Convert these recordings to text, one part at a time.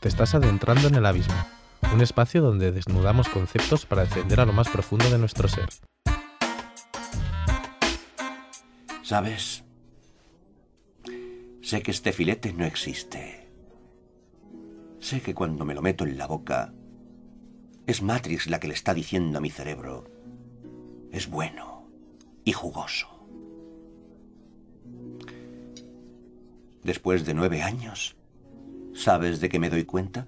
Te estás adentrando en el abismo, un espacio donde desnudamos conceptos para descender a lo más profundo de nuestro ser. ¿Sabes? Sé que este filete no existe. Sé que cuando me lo meto en la boca, es Matrix la que le está diciendo a mi cerebro, es bueno y jugoso. Después de nueve años, ¿sabes de qué me doy cuenta?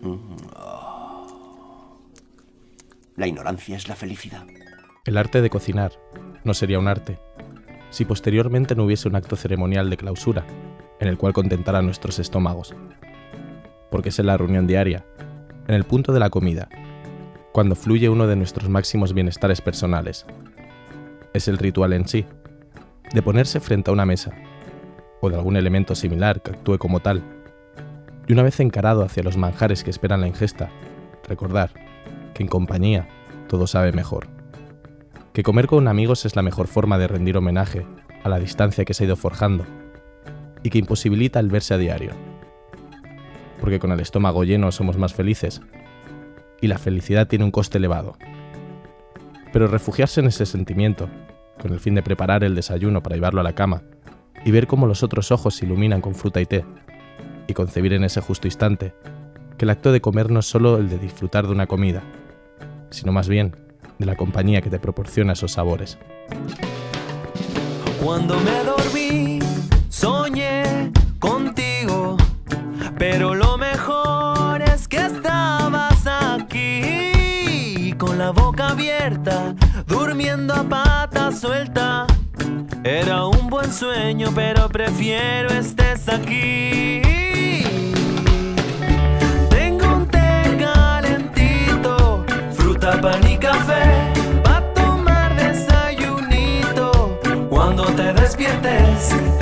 Mm, oh. La ignorancia es la felicidad. El arte de cocinar no sería un arte si posteriormente no hubiese un acto ceremonial de clausura en el cual contentara nuestros estómagos. Porque es en la reunión diaria, en el punto de la comida, cuando fluye uno de nuestros máximos bienestares personales. Es el ritual en sí, de ponerse frente a una mesa, o de algún elemento similar que actúe como tal, y una vez encarado hacia los manjares que esperan la ingesta, recordar que en compañía todo sabe mejor que comer con amigos es la mejor forma de rendir homenaje a la distancia que se ha ido forjando y que imposibilita el verse a diario. Porque con el estómago lleno somos más felices y la felicidad tiene un coste elevado. Pero refugiarse en ese sentimiento, con el fin de preparar el desayuno para llevarlo a la cama y ver cómo los otros ojos se iluminan con fruta y té, y concebir en ese justo instante que el acto de comer no es solo el de disfrutar de una comida, sino más bien de la compañía que te proporciona esos sabores. Cuando me dormí, Era un buen sueño, pero prefiero estés aquí. Tengo un té calentito, fruta, pan y café. Pa' tomar desayunito cuando te despiertes.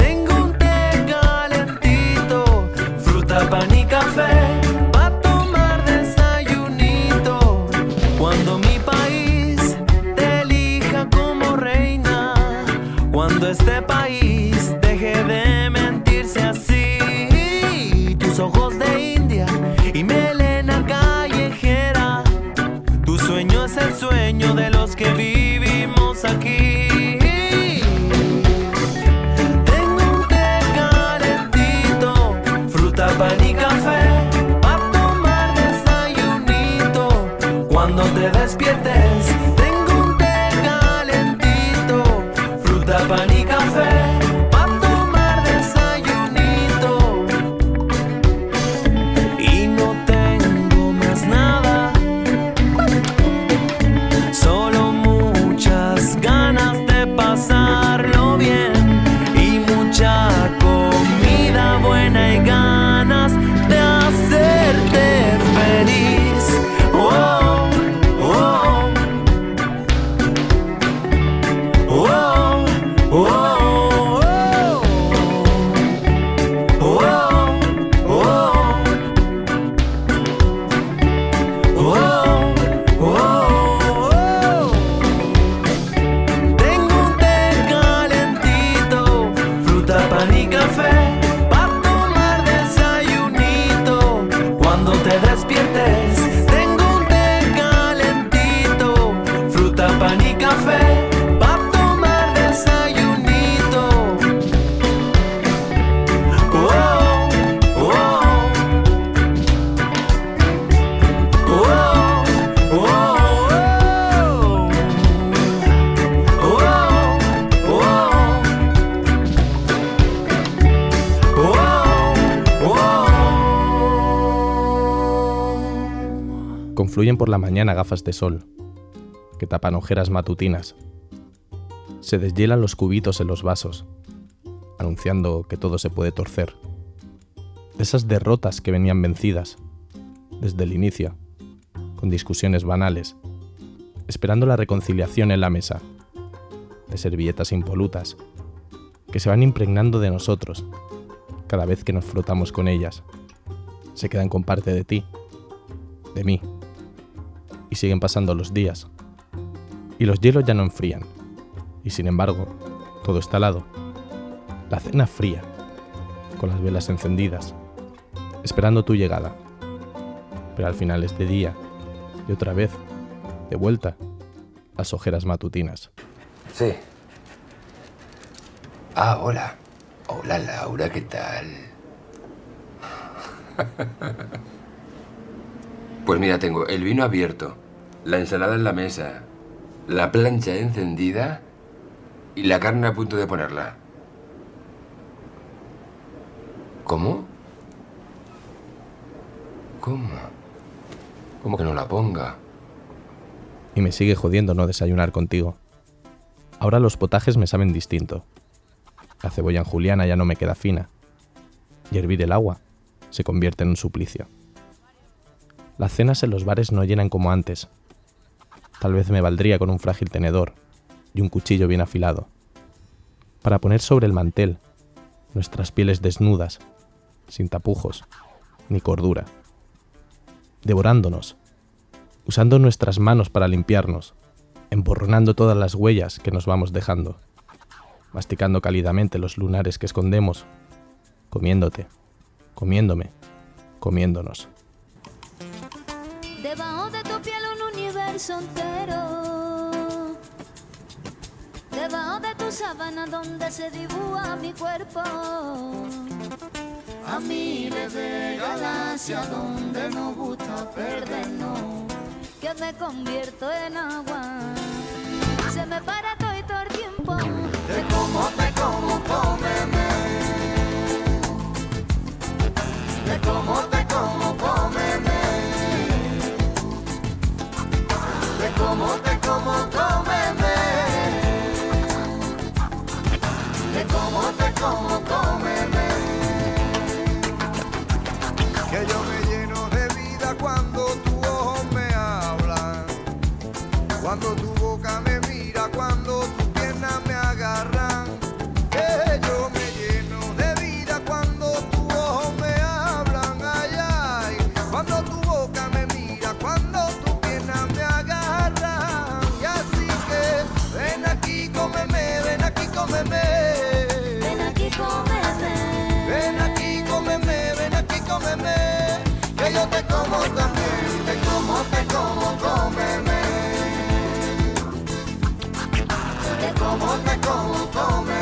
Te despiertes. Confluyen por la mañana gafas de sol, que tapan ojeras matutinas. Se deshielan los cubitos en los vasos, anunciando que todo se puede torcer. Esas derrotas que venían vencidas, desde el inicio, con discusiones banales, esperando la reconciliación en la mesa, de servilletas impolutas, que se van impregnando de nosotros cada vez que nos frotamos con ellas. Se quedan con parte de ti de mí. Y siguen pasando los días. Y los hielos ya no enfrían. Y sin embargo, todo está helado. La cena fría, con las velas encendidas, esperando tu llegada. Pero al final es de día, y otra vez, de vuelta, las ojeras matutinas. Sí. Ah, hola. Hola, Laura, ¿qué tal? Pues mira, tengo el vino abierto, la ensalada en la mesa, la plancha encendida y la carne a punto de ponerla. ¿Cómo? ¿Cómo? ¿Cómo que no la ponga? Y me sigue jodiendo no desayunar contigo. Ahora los potajes me saben distinto. La cebolla en juliana ya no me queda fina. Y hervir el agua se convierte en un suplicio. Las cenas en los bares no llenan como antes. Tal vez me valdría con un frágil tenedor y un cuchillo bien afilado, para poner sobre el mantel nuestras pieles desnudas, sin tapujos ni cordura, devorándonos, usando nuestras manos para limpiarnos, emborronando todas las huellas que nos vamos dejando, masticando cálidamente los lunares que escondemos, comiéndote, comiéndome, comiéndonos. Debajo de tu piel un universo entero. Debajo de tu sábana donde se dibuja mi cuerpo. A miles de galaxias donde no gusta perdernos. Que me convierto en agua. Se me para todo y todo el tiempo. Te como, te como, cómeme. Te como, te como, cómeme. Como, te como, cómeme. Te como, te como, cómeme. que yo me lleno de vida cuando tu ojo me habla, cuando tu yo te como también, te como, te como, cómeme. Te como, te como, cómeme.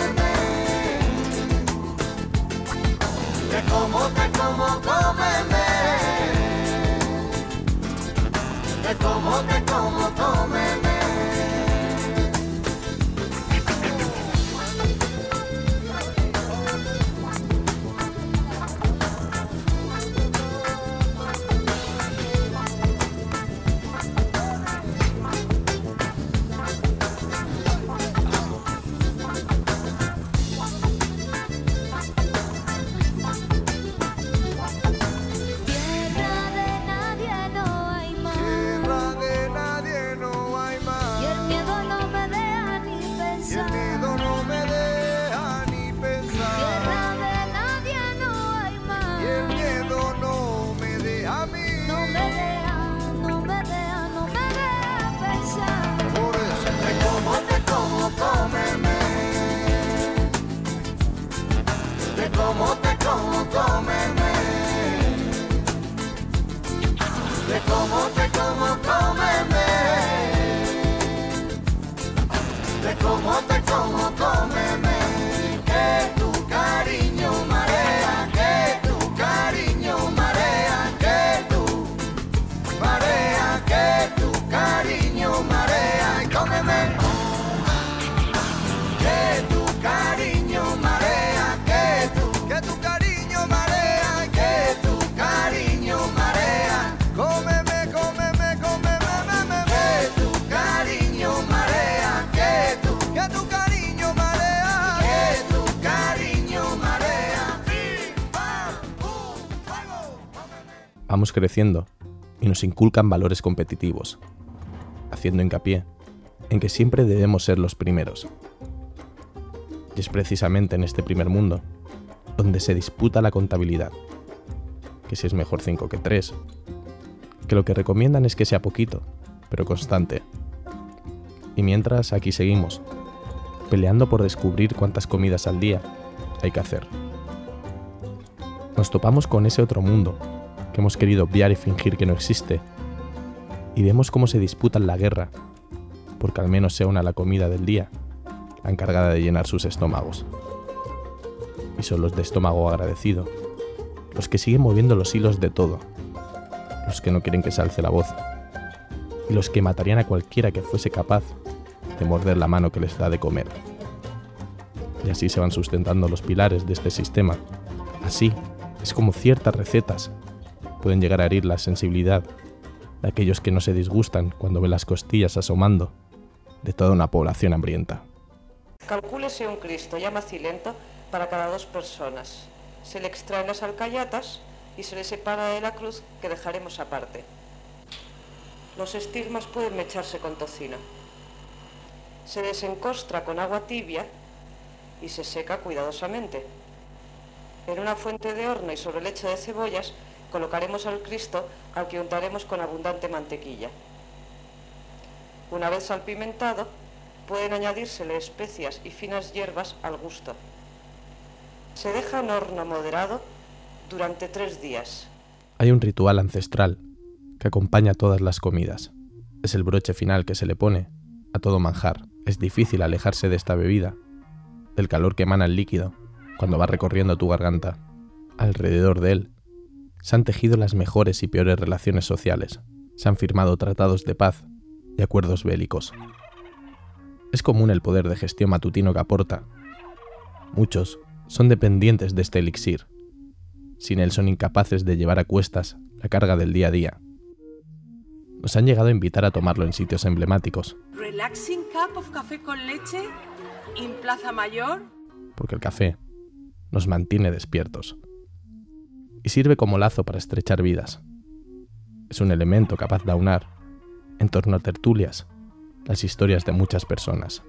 Creciendo y nos inculcan valores competitivos, haciendo hincapié en que siempre debemos ser los primeros. Y es precisamente en este primer mundo donde se disputa la contabilidad, que si es mejor 5 que 3, que lo que recomiendan es que sea poquito, pero constante. Y mientras aquí seguimos, peleando por descubrir cuántas comidas al día hay que hacer. Nos topamos con ese otro mundo hemos querido obviar y fingir que no existe, y vemos cómo se disputan la guerra, porque al menos sea una la comida del día, la encargada de llenar sus estómagos. Y son los de estómago agradecido, los que siguen moviendo los hilos de todo, los que no quieren que se alce la voz, y los que matarían a cualquiera que fuese capaz de morder la mano que les da de comer. Y así se van sustentando los pilares de este sistema. Así es como ciertas recetas pueden llegar a herir la sensibilidad de aquellos que no se disgustan cuando ven las costillas asomando de toda una población hambrienta. Calcúlese un Cristo ya macilento para cada dos personas. Se le extraen las alcayatas y se le separa de la cruz que dejaremos aparte. Los estigmas pueden mecharse con tocino. Se desencostra con agua tibia y se seca cuidadosamente. En una fuente de horno y sobre leche de cebollas colocaremos al Cristo al que untaremos con abundante mantequilla. Una vez salpimentado, pueden añadírsele especias y finas hierbas al gusto. Se deja en horno moderado durante tres días. Hay un ritual ancestral que acompaña todas las comidas. Es el broche final que se le pone a todo manjar. Es difícil alejarse de esta bebida, del calor que emana el líquido cuando va recorriendo tu garganta. Alrededor de él se han tejido las mejores y peores relaciones sociales, se han firmado tratados de paz y acuerdos bélicos. Es común el poder de gestión matutino que aporta. Muchos son dependientes de este elixir. Sin él son incapaces de llevar a cuestas la carga del día a día. Nos han llegado a invitar a tomarlo en sitios emblemáticos, Relaxing cup of café con leche en Plaza Mayor. porque el café nos mantiene despiertos y sirve como lazo para estrechar vidas. Es un elemento capaz de aunar, en torno a tertulias, las historias de muchas personas.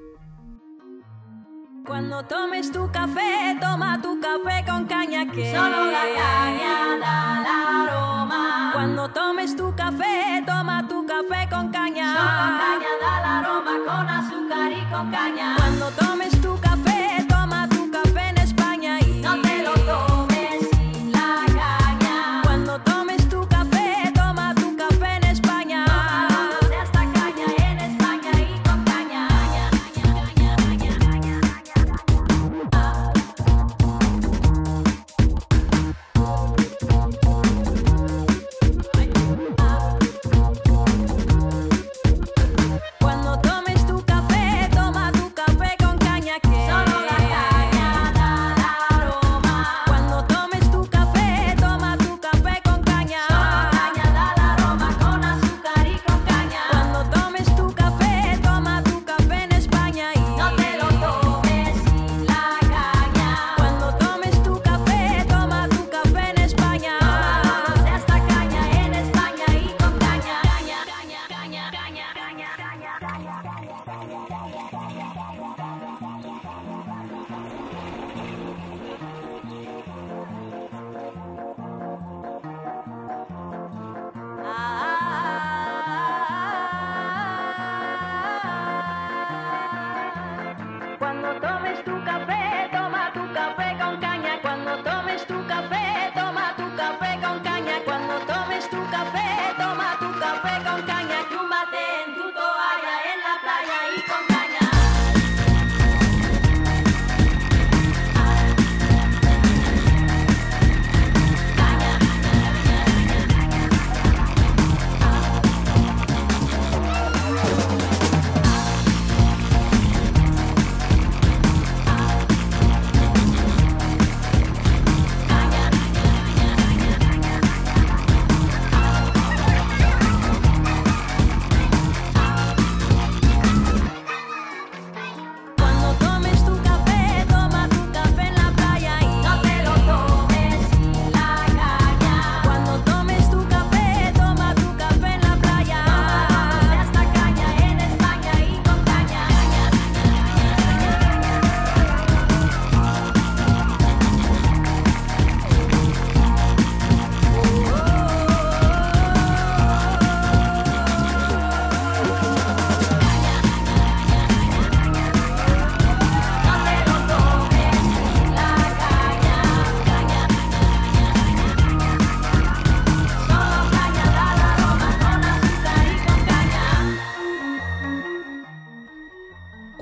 Cuando tomes tu café, toma tu café con caña que Solo la caña da el aroma. Cuando tomes tu café, toma tu café con caña. Solo caña da el aroma con azúcar y con caña. Cuando tomes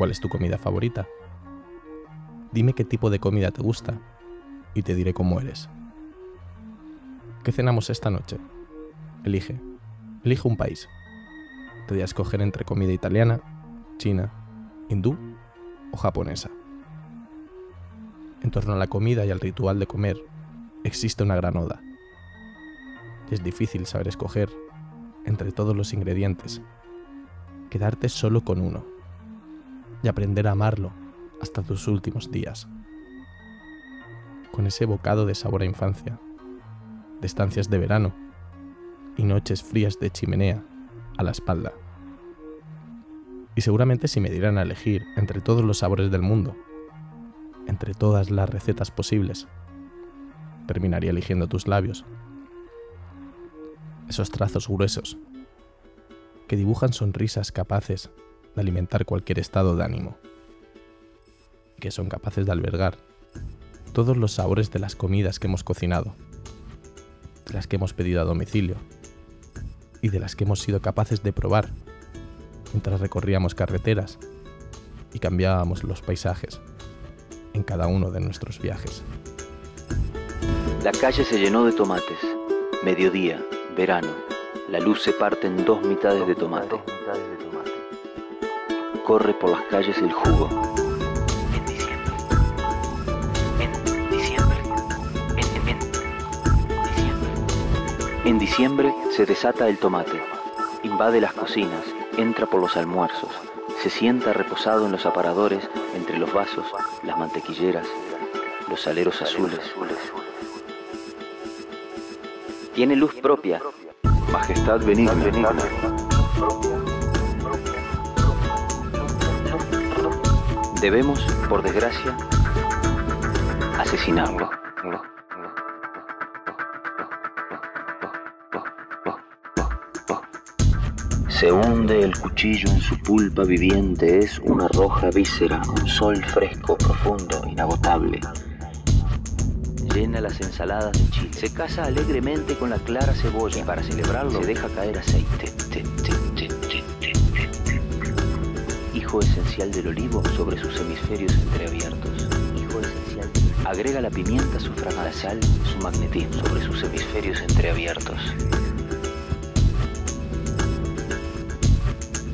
¿Cuál es tu comida favorita? Dime qué tipo de comida te gusta y te diré cómo eres. ¿Qué cenamos esta noche? Elige. Elige un país. Te voy a escoger entre comida italiana, china, hindú o japonesa. En torno a la comida y al ritual de comer existe una gran oda. Es difícil saber escoger entre todos los ingredientes, quedarte solo con uno y aprender a amarlo hasta tus últimos días. Con ese bocado de sabor a infancia, de estancias de verano y noches frías de chimenea a la espalda. Y seguramente si me dieran a elegir entre todos los sabores del mundo, entre todas las recetas posibles, terminaría eligiendo tus labios. Esos trazos gruesos que dibujan sonrisas capaces de alimentar cualquier estado de ánimo, que son capaces de albergar todos los sabores de las comidas que hemos cocinado, de las que hemos pedido a domicilio y de las que hemos sido capaces de probar mientras recorríamos carreteras y cambiábamos los paisajes en cada uno de nuestros viajes. La calle se llenó de tomates. Mediodía, verano. La luz se parte en dos mitades de tomate. Corre por las calles el jugo. En diciembre. En diciembre. En, en diciembre. En diciembre se desata el tomate. Invade las cocinas. Entra por los almuerzos. Se sienta reposado en los aparadores, entre los vasos, las mantequilleras, los aleros azules. Tiene luz propia. Majestad benigna. Debemos, por desgracia, asesinarlo. Se hunde el cuchillo en su pulpa viviente, es una roja víscera, un sol fresco, profundo, inagotable. Llena las ensaladas de chile. Se casa alegremente con la clara cebolla y para celebrarlo se deja caer aceite. Esencial del olivo sobre sus hemisferios entreabiertos. Hijo esencial. Agrega la pimienta, su fragancia, la sal, su magnetismo sobre sus hemisferios entreabiertos.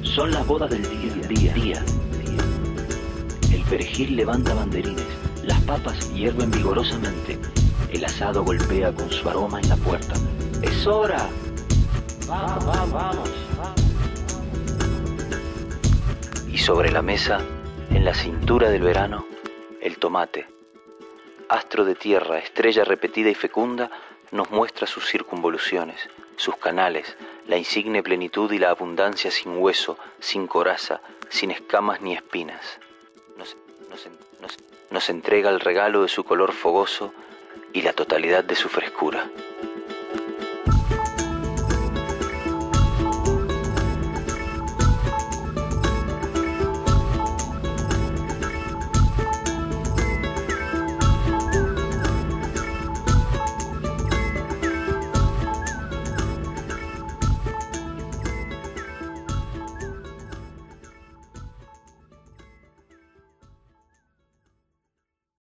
Son las bodas del día, día, día. El perejil levanta banderines, las papas hierven vigorosamente, el asado golpea con su aroma en la puerta. ¡Es hora! ¡Vamos, vamos, vamos! Sobre la mesa, en la cintura del verano, el tomate. Astro de tierra, estrella repetida y fecunda, nos muestra sus circunvoluciones, sus canales, la insigne plenitud y la abundancia sin hueso, sin coraza, sin escamas ni espinas. Nos, nos, entrega el regalo de su color fogoso y la totalidad de su frescura.